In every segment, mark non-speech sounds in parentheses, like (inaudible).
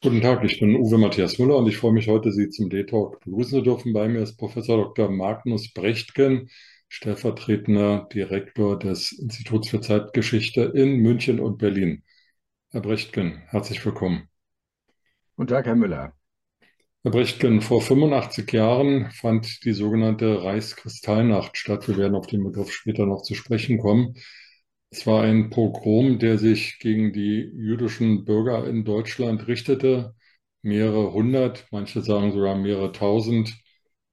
Guten Tag, ich bin Uwe Matthias Müller und ich freue mich heute, Sie zum D-Talk begrüßen zu dürfen. Bei mir ist Professor Dr. Magnus Brechtgen, stellvertretender Direktor des Instituts für Zeitgeschichte in München und Berlin. Herr Brechtgen, herzlich willkommen. Guten Tag, Herr Müller. Herr Brechtgen, vor 85 Jahren fand die sogenannte Reichskristallnacht statt. Wir werden auf den Begriff später noch zu sprechen kommen. Es war ein Pogrom, der sich gegen die jüdischen Bürger in Deutschland richtete. Mehrere hundert, manche sagen sogar mehrere tausend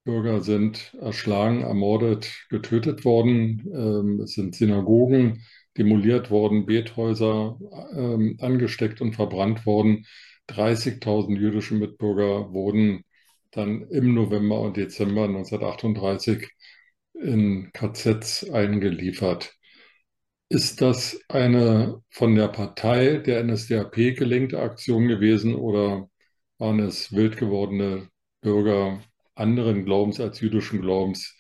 Bürger sind erschlagen, ermordet, getötet worden. Ähm, es sind Synagogen demoliert worden, Bethäuser ähm, angesteckt und verbrannt worden. 30.000 jüdische Mitbürger wurden dann im November und Dezember 1938 in KZs eingeliefert. Ist das eine von der Partei der NSDAP gelenkte Aktion gewesen oder waren es wild gewordene Bürger anderen Glaubens als jüdischen Glaubens,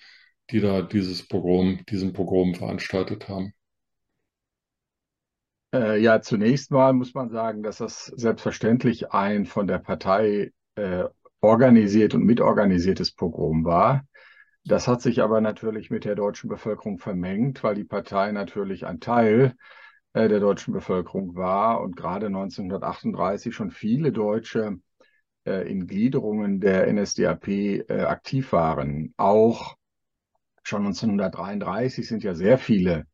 die da dieses Pogrom, diesen Pogrom veranstaltet haben? Äh, ja, zunächst mal muss man sagen, dass das selbstverständlich ein von der Partei äh, organisiert und mitorganisiertes Pogrom war. Das hat sich aber natürlich mit der deutschen Bevölkerung vermengt, weil die Partei natürlich ein Teil äh, der deutschen Bevölkerung war und gerade 1938 schon viele Deutsche äh, in Gliederungen der NSDAP äh, aktiv waren. Auch schon 1933 sind ja sehr viele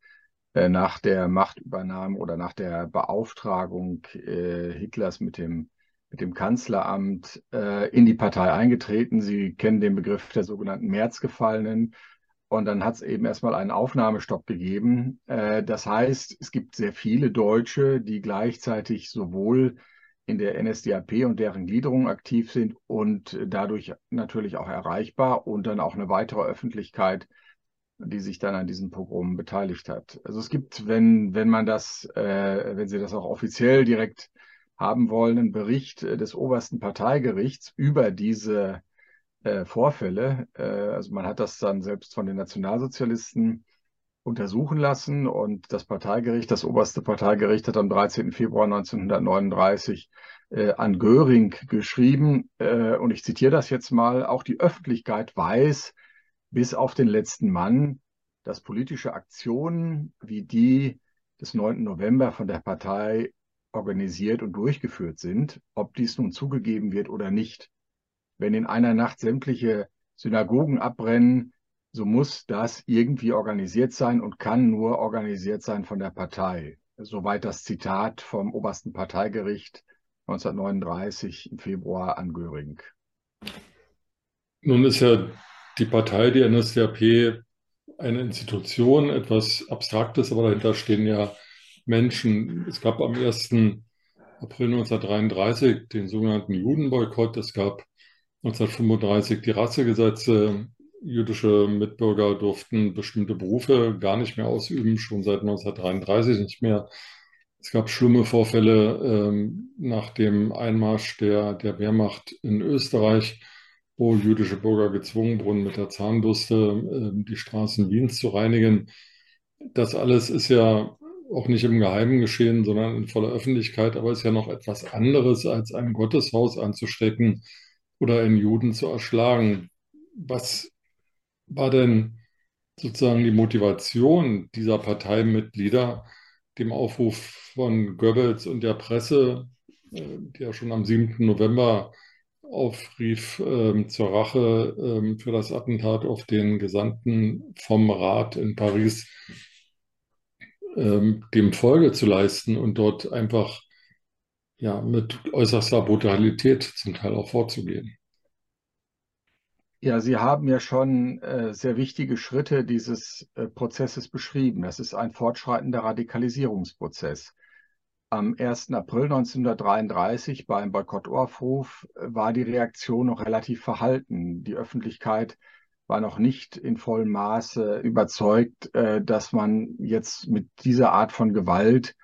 nach der Machtübernahme oder nach der Beauftragung Hitlers mit dem mit dem Kanzleramt äh, in die Partei eingetreten. Sie kennen den Begriff der sogenannten Märzgefallenen. Und dann hat es eben erstmal einen Aufnahmestopp gegeben. Äh, das heißt, es gibt sehr viele Deutsche, die gleichzeitig sowohl in der NSDAP und deren Gliederung aktiv sind und dadurch natürlich auch erreichbar und dann auch eine weitere Öffentlichkeit, die sich dann an diesem Pogrom beteiligt hat. Also es gibt, wenn, wenn man das, äh, wenn Sie das auch offiziell direkt haben wollen, einen Bericht äh, des obersten Parteigerichts über diese äh, Vorfälle. Äh, also man hat das dann selbst von den Nationalsozialisten untersuchen lassen und das Parteigericht, das oberste Parteigericht hat am 13. Februar 1939 äh, an Göring geschrieben, äh, und ich zitiere das jetzt mal, auch die Öffentlichkeit weiß bis auf den letzten Mann, dass politische Aktionen wie die des 9. November von der Partei organisiert und durchgeführt sind, ob dies nun zugegeben wird oder nicht. Wenn in einer Nacht sämtliche Synagogen abbrennen, so muss das irgendwie organisiert sein und kann nur organisiert sein von der Partei. Soweit das Zitat vom obersten Parteigericht 1939 im Februar an Göring. Nun ist ja die Partei, die NSDAP, eine Institution, etwas Abstraktes, aber dahinter stehen ja Menschen. Es gab am 1. April 1933 den sogenannten Judenboykott. Es gab 1935 die Rassegesetze. Jüdische Mitbürger durften bestimmte Berufe gar nicht mehr ausüben, schon seit 1933 nicht mehr. Es gab schlimme Vorfälle ähm, nach dem Einmarsch der, der Wehrmacht in Österreich, wo jüdische Bürger gezwungen wurden, mit der Zahnbürste äh, die Straßen Wiens zu reinigen. Das alles ist ja auch nicht im Geheimen geschehen, sondern in voller Öffentlichkeit. Aber ist ja noch etwas anderes, als ein Gotteshaus anzustecken oder einen Juden zu erschlagen. Was war denn sozusagen die Motivation dieser Parteimitglieder, dem Aufruf von Goebbels und der Presse, äh, die ja schon am 7. November aufrief ähm, zur Rache ähm, für das Attentat auf den Gesandten vom Rat in Paris, ähm, dem Folge zu leisten und dort einfach ja, mit äußerster Brutalität zum Teil auch vorzugehen. Ja, Sie haben ja schon äh, sehr wichtige Schritte dieses äh, Prozesses beschrieben. Das ist ein fortschreitender Radikalisierungsprozess. Am 1. April 1933 beim Boykottaufruf äh, war die Reaktion noch relativ verhalten. Die Öffentlichkeit war noch nicht in vollem Maße überzeugt, äh, dass man jetzt mit dieser Art von Gewalt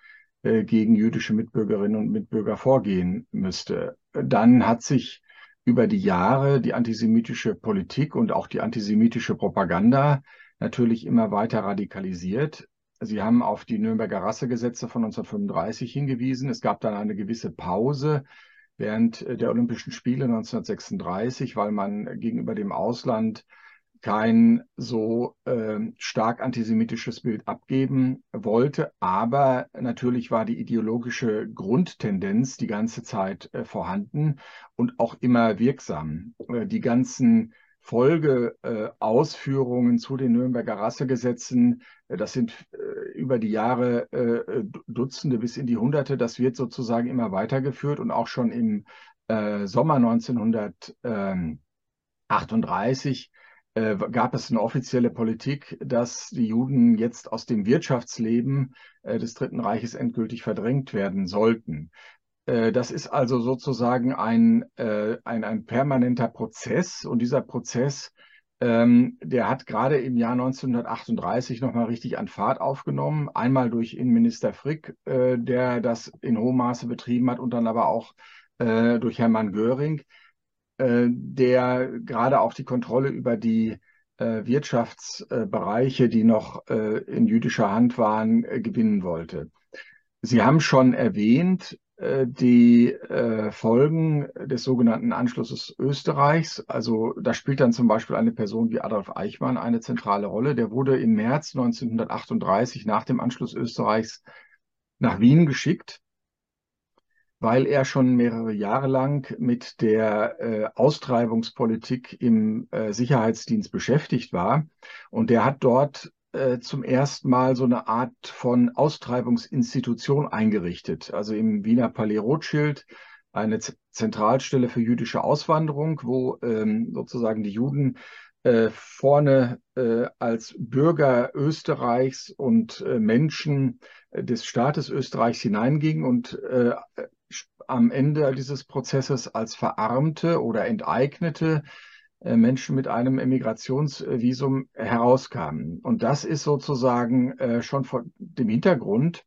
äh, gegen jüdische Mitbürgerinnen und Mitbürger vorgehen müsste. Dann hat sich über die Jahre die antisemitische Politik und auch die antisemitische Propaganda natürlich immer weiter radikalisiert. Sie haben auf die Nürnberger Rassegesetze von 1935 hingewiesen. Es gab dann eine gewisse Pause während der Olympischen Spiele 1936, weil man gegenüber dem Ausland kein so äh, stark antisemitisches Bild abgeben wollte. Aber natürlich war die ideologische Grundtendenz die ganze Zeit äh, vorhanden und auch immer wirksam. Äh, die ganzen Folgeausführungen äh, zu den Nürnberger Rassegesetzen, äh, das sind äh, über die Jahre Dutzende bis in die Hunderte, das wird sozusagen immer weitergeführt und auch schon im Sommer 1938 gab es eine offizielle Politik, dass die Juden jetzt aus dem Wirtschaftsleben des Dritten Reiches endgültig verdrängt werden sollten. Äh, das ist also sozusagen ein, äh, ein, ein permanenter Prozess und dieser Prozess, ähm, der hat gerade im Jahr 1938 nochmal richtig an Fahrt aufgenommen. Einmal durch Innenminister Frick, äh, der das in hohem Maße betrieben hat und dann aber auch durch Hermann Göring, der gerade auch die Kontrolle über die Wirtschaftsbereiche, die noch in jüdischer Hand waren, gewinnen wollte. Sie haben schon erwähnt, äh, die äh, Folgen des sogenannten Anschlusses Österreichs. Also da spielt dann zum Beispiel eine Person wie Adolf Eichmann eine zentrale Rolle. Der wurde im März 1938 nach dem Anschluss Österreichs nach Wien geschickt, weil er schon mehrere Jahre lang mit der äh, Austreibungspolitik im äh, Sicherheitsdienst beschäftigt war. Und der hat dort äh, zum ersten Mal so eine Art von Austreibungsinstitution eingerichtet. Also im Wiener Palais Rothschild eine Z Zentralstelle für jüdische Auswanderung, wo ähm, sozusagen die Juden äh, vorne äh, als Bürger Österreichs und äh, Menschen äh, des Staates Österreichs hineingingen und am Ende dieses Prozesses als Verarmte oder Enteignete Menschen mit einem Emigrationsvisum herauskamen. Und das ist sozusagen äh, schon vor dem Hintergrund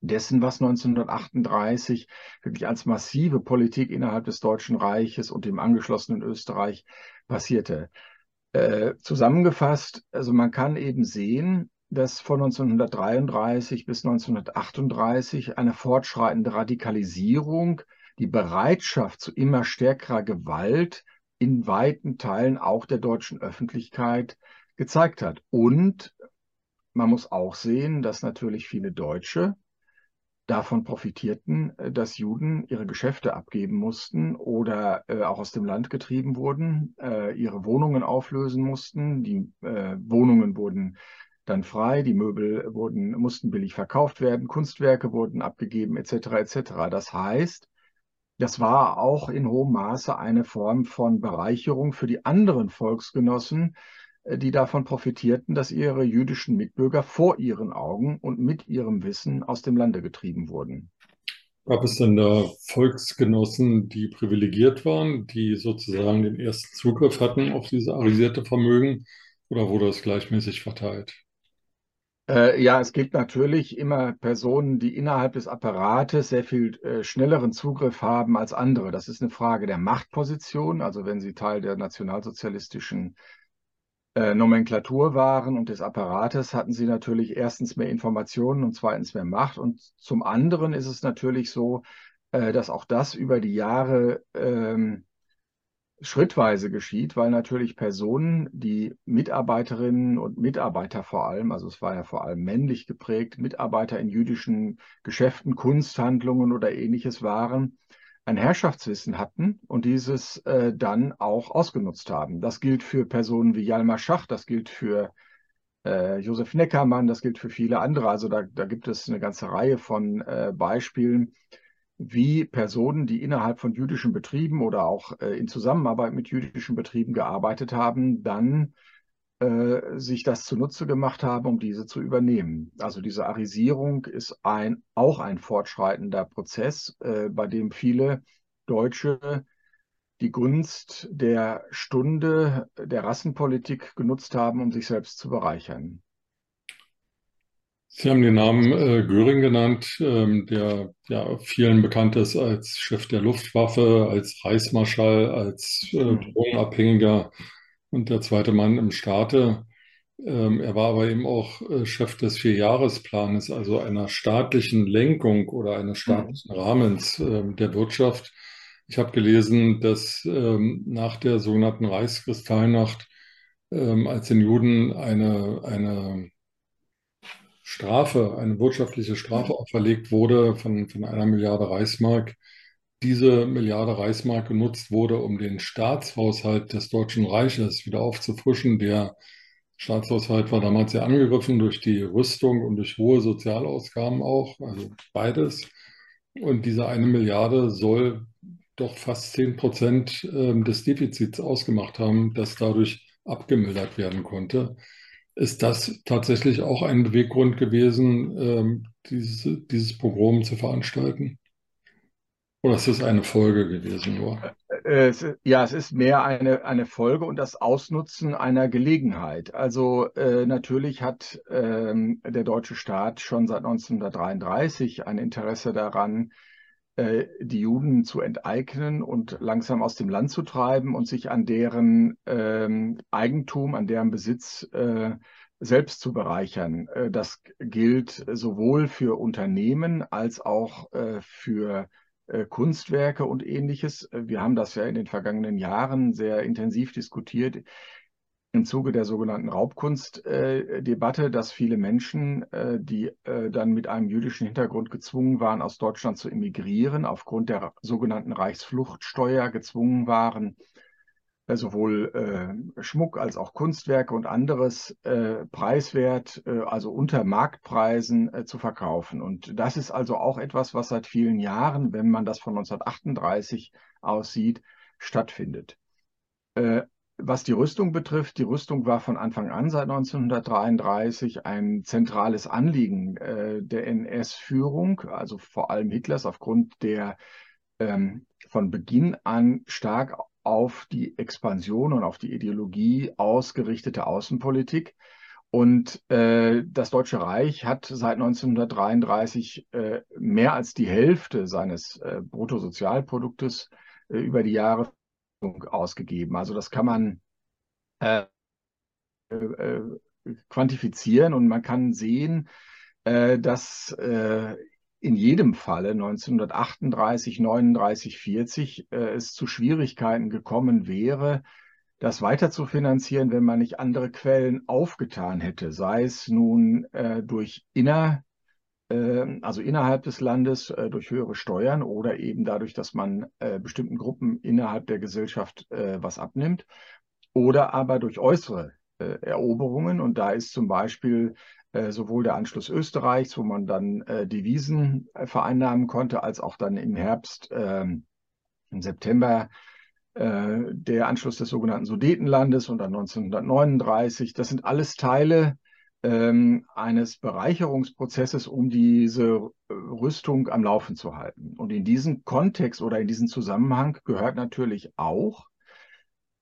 dessen, was 1938 wirklich als massive Politik innerhalb des Deutschen Reiches und dem angeschlossenen Österreich passierte. Äh, zusammengefasst, also man kann eben sehen, dass von 1933 bis 1938 eine fortschreitende Radikalisierung, die Bereitschaft zu immer stärkerer Gewalt in weiten Teilen auch der deutschen Öffentlichkeit gezeigt hat. Und man muss auch sehen, dass natürlich viele Deutsche davon profitierten, äh, dass Juden ihre Geschäfte abgeben mussten oder äh, auch aus dem Land getrieben wurden, äh, ihre Wohnungen auflösen mussten. Die äh, Wohnungen wurden dann frei, die Möbel wurden, mussten billig verkauft werden, Kunstwerke wurden abgegeben, etc. etc. Das heißt, das war auch in hohem Maße eine Form von Bereicherung für die anderen Volksgenossen, äh, die davon profitierten, dass ihre jüdischen Mitbürger vor ihren Augen und mit ihrem Wissen aus dem Lande getrieben wurden. Gab es denn da Volksgenossen, die privilegiert waren, die sozusagen den ersten Zugriff hatten auf diese arisierte Vermögen oder wurde es gleichmäßig verteilt? Äh, ja, es gibt natürlich immer Personen, die innerhalb des Apparates sehr viel äh, schnelleren Zugriff haben als andere. Das ist eine Frage der Machtposition. Also wenn sie Teil der nationalsozialistischen äh, Nomenklatur waren und des Apparates, hatten sie natürlich erstens mehr Informationen und zweitens mehr Macht. Und zum anderen ist es natürlich so, äh, dass auch das über die Jahre ähm, schrittweise geschieht, weil natürlich Personen, die Mitarbeiterinnen und Mitarbeiter vor allem, also es war ja vor allem männlich geprägt, Mitarbeiter in jüdischen Geschäften, Kunsthandlungen oder ähnliches waren, ein Herrschaftswissen hatten und dieses äh, dann auch ausgenutzt haben. Das gilt für Personen wie Jalmar Schach, das gilt für äh, Josef Neckermann, das gilt für viele andere. Also da, da gibt es eine ganze Reihe von äh, Beispielen, wie Personen, die innerhalb von jüdischen Betrieben oder auch äh, in Zusammenarbeit mit jüdischen Betrieben gearbeitet haben, dann äh, sich das zunutze gemacht haben, um diese zu übernehmen. Also diese Arisierung ist ein, auch ein fortschreitender Prozess, äh, bei dem viele Deutsche die Gunst der Stunde der Rassenpolitik genutzt haben, um sich selbst zu bereichern. Sie haben den Namen äh, Göring genannt, ähm, der ja vielen bekannt ist als Chef der Luftwaffe, als Reichsmarschall, als äh, Hm. Drogenabhängiger und der zweite Mann im Staate. Ähm, er war aber eben auch äh, Chef des Vierjahresplanes, also einer staatlichen Lenkung oder eines Hm. staatlichen Rahmens ähm, der Wirtschaft. Ich habe gelesen, dass ähm, nach der sogenannten Reichskristallnacht, ähm, als den Juden eine, eine Strafe, eine wirtschaftliche Strafe auferlegt wurde von, von einer Milliarde Reichsmark, diese Milliarde Reichsmark genutzt wurde, um den Staatshaushalt des Deutschen Reiches wieder aufzufrischen. Der Staatshaushalt war damals sehr angegriffen durch die Rüstung und durch hohe Sozialausgaben auch, also beides. Und diese eine Milliarde soll doch fast zehn Prozent ähm, des Defizits ausgemacht haben, das dadurch abgemildert werden konnte. Ist das tatsächlich auch ein Beweggrund gewesen, ähm, dieses, dieses Pogrom zu veranstalten? Oder ist es eine Folge gewesen nur? Äh, Es, ja, es ist mehr eine, eine Folge und das Ausnutzen einer Gelegenheit. Also äh, natürlich hat ähm, der deutsche Staat schon seit 1933 ein Interesse daran, die Juden zu enteignen und langsam aus dem Land zu treiben und sich an deren ähm, Eigentum, an deren Besitz äh, selbst zu bereichern. Äh, das gilt sowohl für Unternehmen als auch äh, für äh, Kunstwerke und ähnliches. Äh, Wir haben das ja in den vergangenen Jahren sehr intensiv diskutiert im Zuge der sogenannten Raubkunstdebatte, dass viele Menschen, äh, die äh, dann mit einem jüdischen Hintergrund gezwungen waren, aus Deutschland zu emigrieren, aufgrund der sogenannten Reichsfluchtsteuer gezwungen waren, äh, sowohl Schmuck als auch Kunstwerke und anderes preiswert, also unter Marktpreisen zu verkaufen. Und das ist also auch etwas, was seit vielen Jahren, wenn man das von 1938 aussieht, stattfindet. Was die Rüstung betrifft, die Rüstung war von Anfang an seit 1933 ein zentrales Anliegen äh, der NS-Führung, also vor allem Hitlers, aufgrund der ähm, von Beginn an stark auf die Expansion und auf die Ideologie ausgerichtete Außenpolitik. Und äh, das Deutsche Reich hat seit 1933 äh, mehr als die Hälfte seines äh, Bruttosozialproduktes äh, über die Jahre ausgegeben. Also das kann man äh, äh, quantifizieren und man kann sehen, äh, dass äh, in jedem Falle 1938, 39, 40 es zu Schwierigkeiten gekommen wäre, das weiter zu finanzieren, wenn man nicht andere Quellen aufgetan hätte, sei es nun äh, durch inner also innerhalb des Landes durch höhere Steuern oder eben dadurch, dass man bestimmten Gruppen innerhalb der Gesellschaft was abnimmt oder aber durch äußere Eroberungen. Und da ist zum Beispiel sowohl der Anschluss Österreichs, wo man dann Devisen vereinnahmen konnte, als auch dann im Herbst, im September der Anschluss des sogenannten Sudetenlandes und dann 1939. Das sind alles Teile ähm, eines Bereicherungsprozesses, um diese Rüstung am Laufen zu halten. Und in diesen Kontext oder in diesen Zusammenhang gehört natürlich auch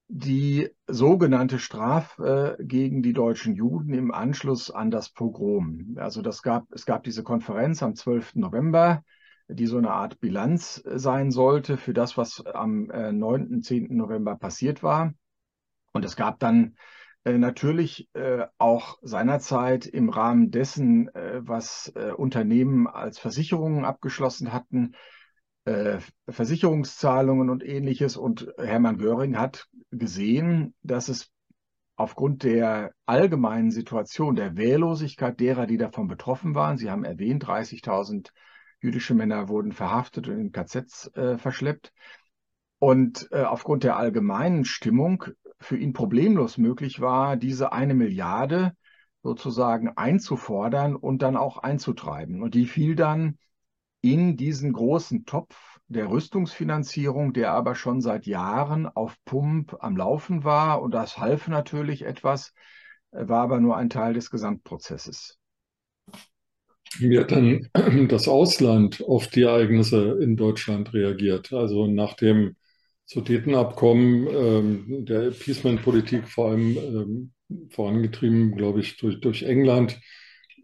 die sogenannte Strafe äh, gegen die deutschen Juden im Anschluss an das Pogrom. Also das gab, es gab diese Konferenz am 12. November, die so eine Art Bilanz sein sollte für das, was am äh, 9., 10. November passiert war. Und es gab dann äh, natürlich äh, auch seinerzeit im Rahmen dessen, äh, was Unternehmen als Versicherungen abgeschlossen hatten, Versicherungszahlungen und ähnliches. Und Hermann Göring hat gesehen, dass es aufgrund der allgemeinen Situation, der Wehrlosigkeit derer, die davon betroffen waren, Sie haben erwähnt, 30.000 jüdische Männer wurden verhaftet und in KZs verschleppt. Und aufgrund der allgemeinen Stimmung für ihn problemlos möglich war, diese eine Milliarde sozusagen einzufordern und dann auch einzutreiben. Und die fiel dann in diesen großen Topf der Rüstungsfinanzierung, der aber schon seit Jahren auf Pump am Laufen war. Und das half natürlich etwas, war aber nur ein Teil des Gesamtprozesses. Wie hat dann (clears throat) das Ausland auf die Ereignisse in Deutschland reagiert? Also nach dem Sudetenabkommen, ähm, der Appeasement-Politik vor allem ähm, vorangetrieben, glaube ich, durch, durch England,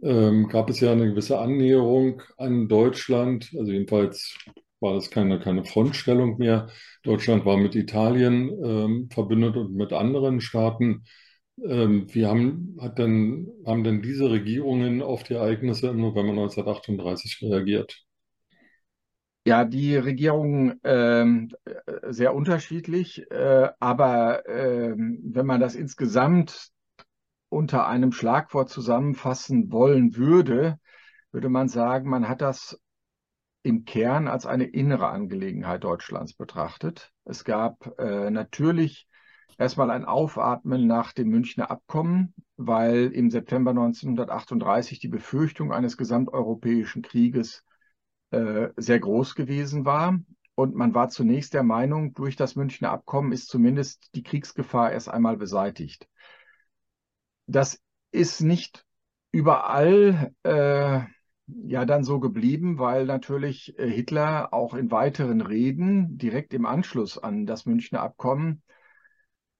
ähm, gab es ja eine gewisse Annäherung an Deutschland. Also jedenfalls war das keine, keine Frontstellung mehr. Deutschland war mit Italien ähm, verbündet und mit anderen Staaten. Ähm, wie haben, hat denn, haben denn diese Regierungen auf die Ereignisse im November 1938 reagiert? Ja, die Regierungen ähm, sehr unterschiedlich, äh, aber ähm, wenn man das insgesamt unter einem Schlagwort zusammenfassen wollen würde, würde man sagen, man hat das im Kern als eine innere Angelegenheit Deutschlands betrachtet. Es gab äh, natürlich erstmal ein Aufatmen nach dem Münchner Abkommen, weil im September 1938 die Befürchtung eines gesamteuropäischen Krieges äh, sehr groß gewesen war. Und man war zunächst der Meinung, durch das Münchner Abkommen ist zumindest die Kriegsgefahr erst einmal beseitigt. Das ist nicht überall äh, ja dann so geblieben, weil natürlich äh, Hitler auch in weiteren Reden direkt im Anschluss an das Münchner Abkommen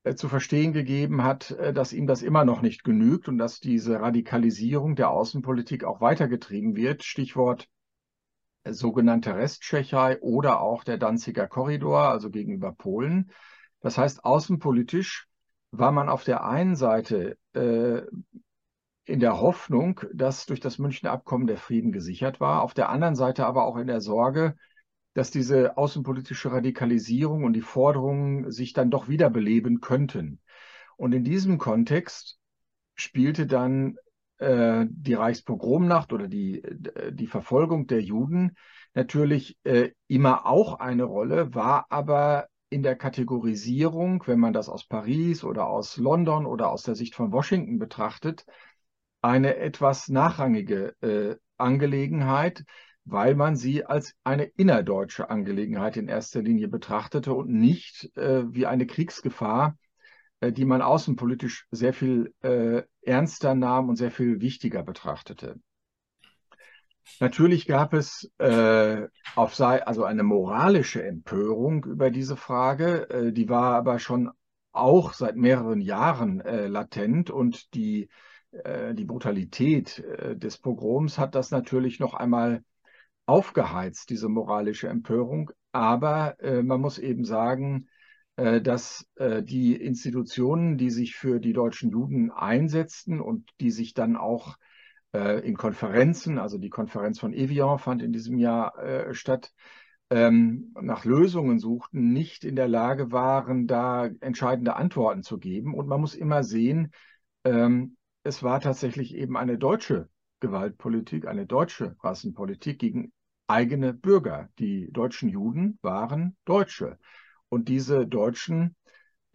äh, zu verstehen gegeben hat, äh, dass ihm das immer noch nicht genügt und dass diese Radikalisierung der Außenpolitik auch weitergetrieben wird. Stichwort sogenannte Resttschechei oder auch der Danziger Korridor, also gegenüber Polen. Das heißt, außenpolitisch war man auf der einen Seite äh, in der Hoffnung, dass durch das Münchner Abkommen der Frieden gesichert war, auf der anderen Seite aber auch in der Sorge, dass diese außenpolitische Radikalisierung und die Forderungen sich dann doch wiederbeleben könnten. Und in diesem Kontext spielte dann äh, die Reichspogromnacht oder die, äh, die Verfolgung der Juden natürlich äh, immer auch eine Rolle, war aber in der Kategorisierung, wenn man das aus Paris oder aus London oder aus der Sicht von Washington betrachtet, eine etwas nachrangige äh, Angelegenheit, weil man sie als eine innerdeutsche Angelegenheit in erster Linie betrachtete und nicht äh, wie eine Kriegsgefahr, die man außenpolitisch sehr viel äh, ernster nahm und sehr viel wichtiger betrachtete. Natürlich gab es äh, auf also eine moralische Empörung über diese Frage, äh, die war aber schon auch seit mehreren Jahren äh, latent und die äh, die Brutalität äh, des Pogroms hat das natürlich noch einmal aufgeheizt, diese moralische Empörung. Aber äh, man muss eben sagen, dass die Institutionen, die sich für die deutschen Juden einsetzten und die sich dann auch in Konferenzen, also die Konferenz von Evian fand in diesem Jahr statt, ähm, nach Lösungen suchten, nicht in der Lage waren, da entscheidende Antworten zu geben. Und man muss immer sehen, ähm, es war tatsächlich eben eine deutsche Gewaltpolitik, eine deutsche Rassenpolitik gegen eigene Bürger. Die deutschen Juden waren Deutsche. Und diese Deutschen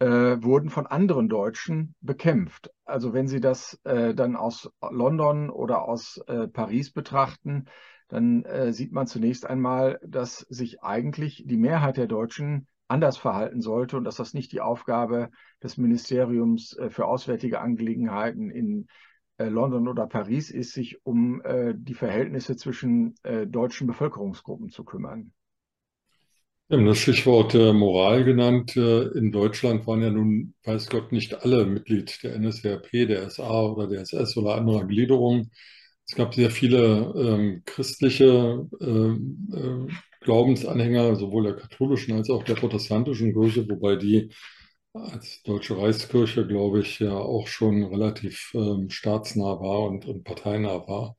äh, wurden von anderen Deutschen bekämpft. Also wenn Sie das äh, dann aus London oder aus äh, Paris betrachten, dann äh, sieht man zunächst einmal, dass sich eigentlich die Mehrheit der Deutschen anders verhalten sollte und dass das nicht die Aufgabe des Ministeriums äh, für Auswärtige Angelegenheiten in äh, London oder Paris ist, sich um die Verhältnisse zwischen deutschen Bevölkerungsgruppen zu kümmern. Das Stichwort Moral genannt. In Deutschland waren ja nun, weiß Gott, nicht alle Mitglied der NSDAP, der SA oder der SS oder anderer Gliederungen. Es gab sehr viele ähm, christliche äh, äh, Glaubensanhänger sowohl der katholischen als auch der protestantischen Kirche, wobei die als Deutsche Reichskirche, glaube ich, ja auch schon relativ ähm, staatsnah war und, und parteinah war.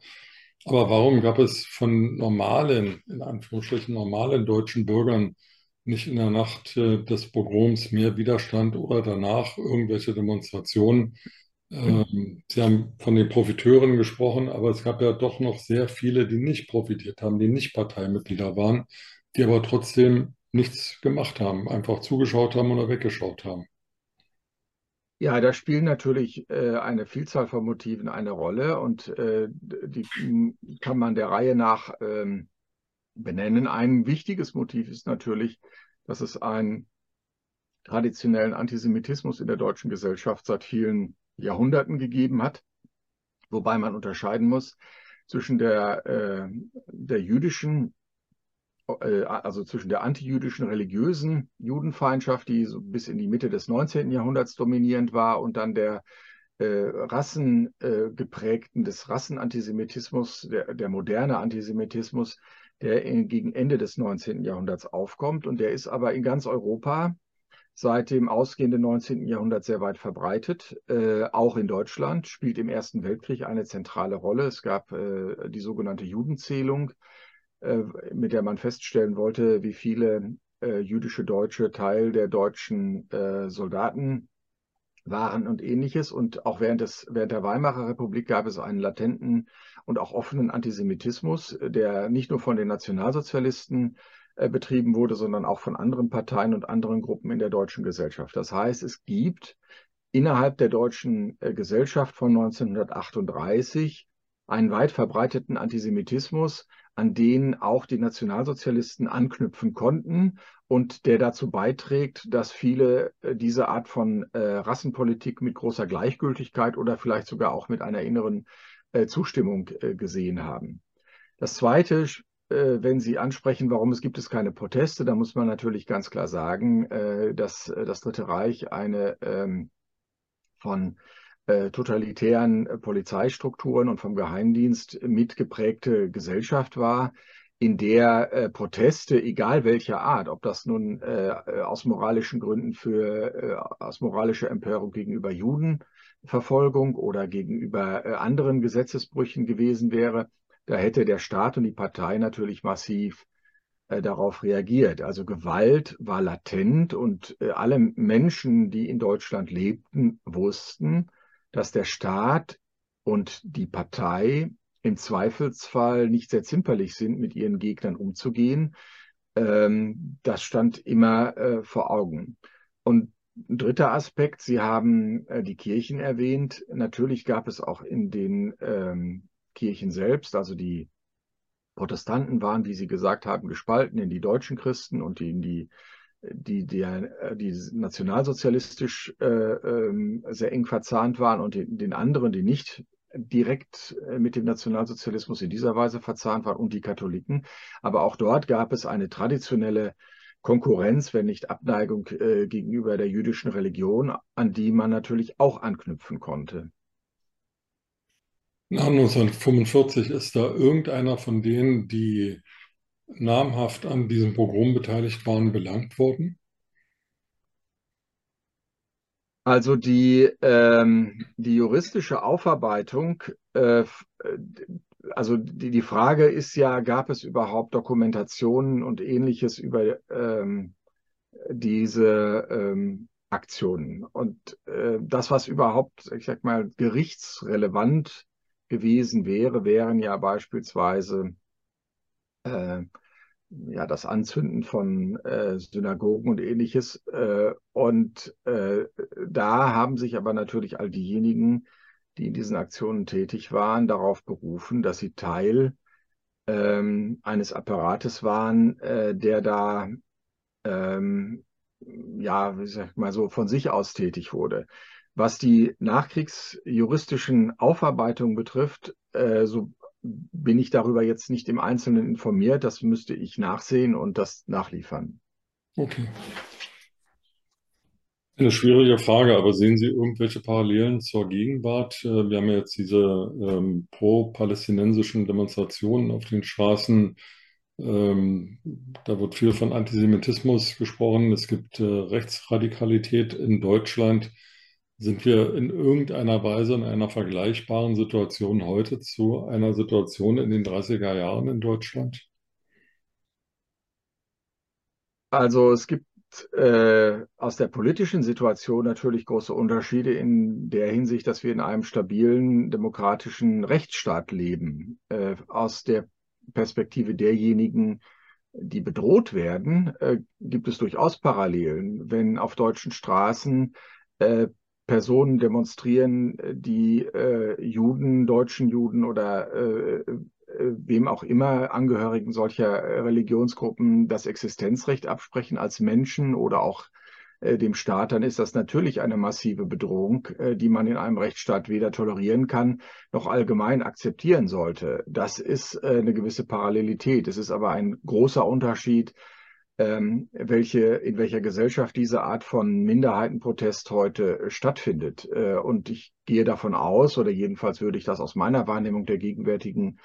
Aber warum gab es von normalen, in Anführungsstrichen normalen deutschen Bürgern nicht in der Nacht äh, des Pogroms mehr Widerstand oder danach irgendwelche Demonstrationen? Ähm, Sie haben von den Profiteuren gesprochen, aber es gab ja doch noch sehr viele, die nicht profitiert haben, die nicht Parteimitglieder waren, die aber trotzdem nichts gemacht haben, einfach zugeschaut haben oder weggeschaut haben. Ja, da spielen natürlich äh, eine Vielzahl von Motiven eine Rolle und äh, die kann man der Reihe nach ähm, benennen. Ein wichtiges Motiv ist natürlich, dass es einen traditionellen Antisemitismus in der deutschen Gesellschaft seit vielen Jahrhunderten gegeben hat, wobei man unterscheiden muss zwischen der, äh, der jüdischen, äh, also zwischen der antijüdischen religiösen Judenfeindschaft, die so bis in die Mitte des 19. Jahrhunderts dominierend war, und dann der äh, rassengeprägten, des Rassenantisemitismus, der, der moderne Antisemitismus, der in, gegen Ende des 19. Jahrhunderts aufkommt. Und der ist aber in ganz Europa seit dem ausgehenden 19. Jahrhundert sehr weit verbreitet. Äh, auch in Deutschland spielt im Ersten Weltkrieg eine zentrale Rolle. Es gab äh, die sogenannte Judenzählung, äh, mit der man feststellen wollte, wie viele äh, jüdische Deutsche Teil der deutschen äh, Soldaten waren und ähnliches. Und auch während, des, während der Weimarer Republik gab es einen latenten und auch offenen Antisemitismus, der nicht nur von den Nationalsozialisten äh, betrieben wurde, sondern auch von anderen Parteien und anderen Gruppen in der deutschen Gesellschaft. Das heißt, es gibt innerhalb der deutschen äh, Gesellschaft von 1938 einen weit verbreiteten Antisemitismus, an den auch die Nationalsozialisten anknüpfen konnten und der dazu beiträgt, dass viele äh, diese Art von äh, Rassenpolitik mit großer Gleichgültigkeit oder vielleicht sogar auch mit einer inneren äh, Zustimmung äh, gesehen haben. Das Zweite, äh, wenn Sie ansprechen, warum es gibt es keine Proteste, da muss man natürlich ganz klar sagen, äh, dass das Dritte Reich eine ähm, von totalitären äh, Polizeistrukturen und vom Geheimdienst mitgeprägte Gesellschaft war, in der äh, Proteste, egal welcher Art, ob das nun äh, aus moralischen Gründen für äh, aus moralischer Empörung gegenüber Judenverfolgung oder gegenüber äh, anderen Gesetzesbrüchen gewesen wäre, da hätte der Staat und die Partei natürlich massiv darauf reagiert. Also Gewalt war latent und alle Menschen, die in Deutschland lebten, wussten, dass der Staat und die Partei im Zweifelsfall nicht sehr zimperlich sind, mit ihren Gegnern umzugehen. Ähm, das stand immer äh, vor Augen. Und ein dritter Aspekt, Sie haben äh, die Kirchen erwähnt. Natürlich gab es auch in den ähm, Kirchen selbst, also die Protestanten waren, wie Sie gesagt haben, gespalten in die deutschen Christen und in die die, die, die nationalsozialistisch äh, ähm, sehr eng verzahnt waren und den, den anderen, die nicht direkt äh, mit dem Nationalsozialismus in dieser Weise verzahnt waren und die Katholiken. Aber auch dort gab es eine traditionelle Konkurrenz, wenn nicht Abneigung äh, gegenüber der jüdischen Religion, an die man natürlich auch anknüpfen konnte. Nach 1945 ist da irgendeiner von denen, die namhaft an diesem Pogrom beteiligt waren, belangt worden? Also die, ähm, die juristische Aufarbeitung, äh, also die, die Frage ist ja, gab es überhaupt Dokumentationen und ähnliches über ähm, diese ähm, Aktionen? Und äh, das, was überhaupt, ich sag mal, gerichtsrelevant gewesen wäre, wären ja beispielsweise äh, ja, das Anzünden von äh, Synagogen und ähnliches. Äh, und äh, da haben sich aber natürlich all diejenigen, die in diesen Aktionen tätig waren, darauf berufen, dass sie Teil ähm, eines Apparates waren, äh, der da, ähm, ja, wie sag ich mal so, von sich aus tätig wurde. Was die nachkriegsjuristischen Aufarbeitungen betrifft, äh, so bin ich darüber jetzt nicht im Einzelnen informiert. Das müsste ich nachsehen und das nachliefern. Okay. Eine schwierige Frage, aber sehen Sie irgendwelche Parallelen zur Gegenwart? Äh, wir haben ja jetzt diese ähm, pro-palästinensischen Demonstrationen auf den Straßen. Ähm, da wird viel von Antisemitismus gesprochen. Es gibt äh, Rechtsradikalität in Deutschland. Sind wir in irgendeiner Weise in einer vergleichbaren Situation heute zu einer Situation in den 30er Jahren in Deutschland? Also es gibt äh, aus der politischen Situation natürlich große Unterschiede in der Hinsicht, dass wir in einem stabilen demokratischen Rechtsstaat leben. Äh, aus der Perspektive derjenigen, die bedroht werden, äh, gibt es durchaus Parallelen. Wenn auf deutschen Straßen äh, Personen demonstrieren, die äh, Juden, deutschen Juden oder äh, äh, wem auch immer Angehörigen solcher Religionsgruppen das Existenzrecht absprechen als Menschen oder auch äh, dem Staat, dann ist das natürlich eine massive Bedrohung, äh, die man in einem Rechtsstaat weder tolerieren kann noch allgemein akzeptieren sollte. Das ist äh, eine gewisse Parallelität. Es ist aber ein großer Unterschied, ähm, welche, in welcher Gesellschaft diese Art von Minderheitenprotest heute stattfindet. Äh, und ich gehe davon aus, oder jedenfalls würde ich das aus meiner Wahrnehmung der gegenwärtigen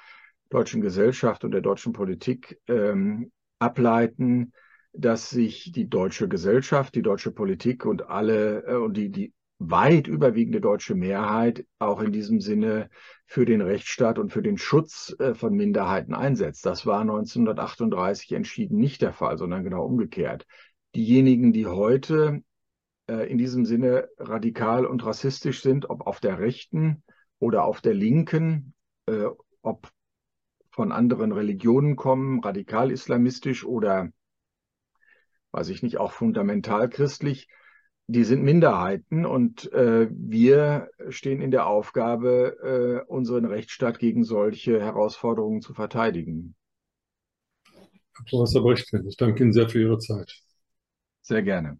deutschen Gesellschaft und der deutschen Politik ähm, ableiten, dass sich die deutsche Gesellschaft, die deutsche Politik und alle äh, und die, die weit überwiegende deutsche Mehrheit auch in diesem Sinne für den Rechtsstaat und für den Schutz äh, von Minderheiten einsetzt. Das war 1938 entschieden nicht der Fall, sondern genau umgekehrt. Diejenigen, die heute äh, in diesem Sinne radikal und rassistisch sind, ob auf der rechten oder auf der linken, äh, ob von anderen Religionen kommen, radikal islamistisch oder, weiß ich nicht, auch fundamental christlich, die sind Minderheiten und äh, wir stehen in der Aufgabe, äh, unseren Rechtsstaat gegen solche Herausforderungen zu verteidigen. Herr Professor Brechtken, ich danke Ihnen sehr für Ihre Zeit. Sehr gerne.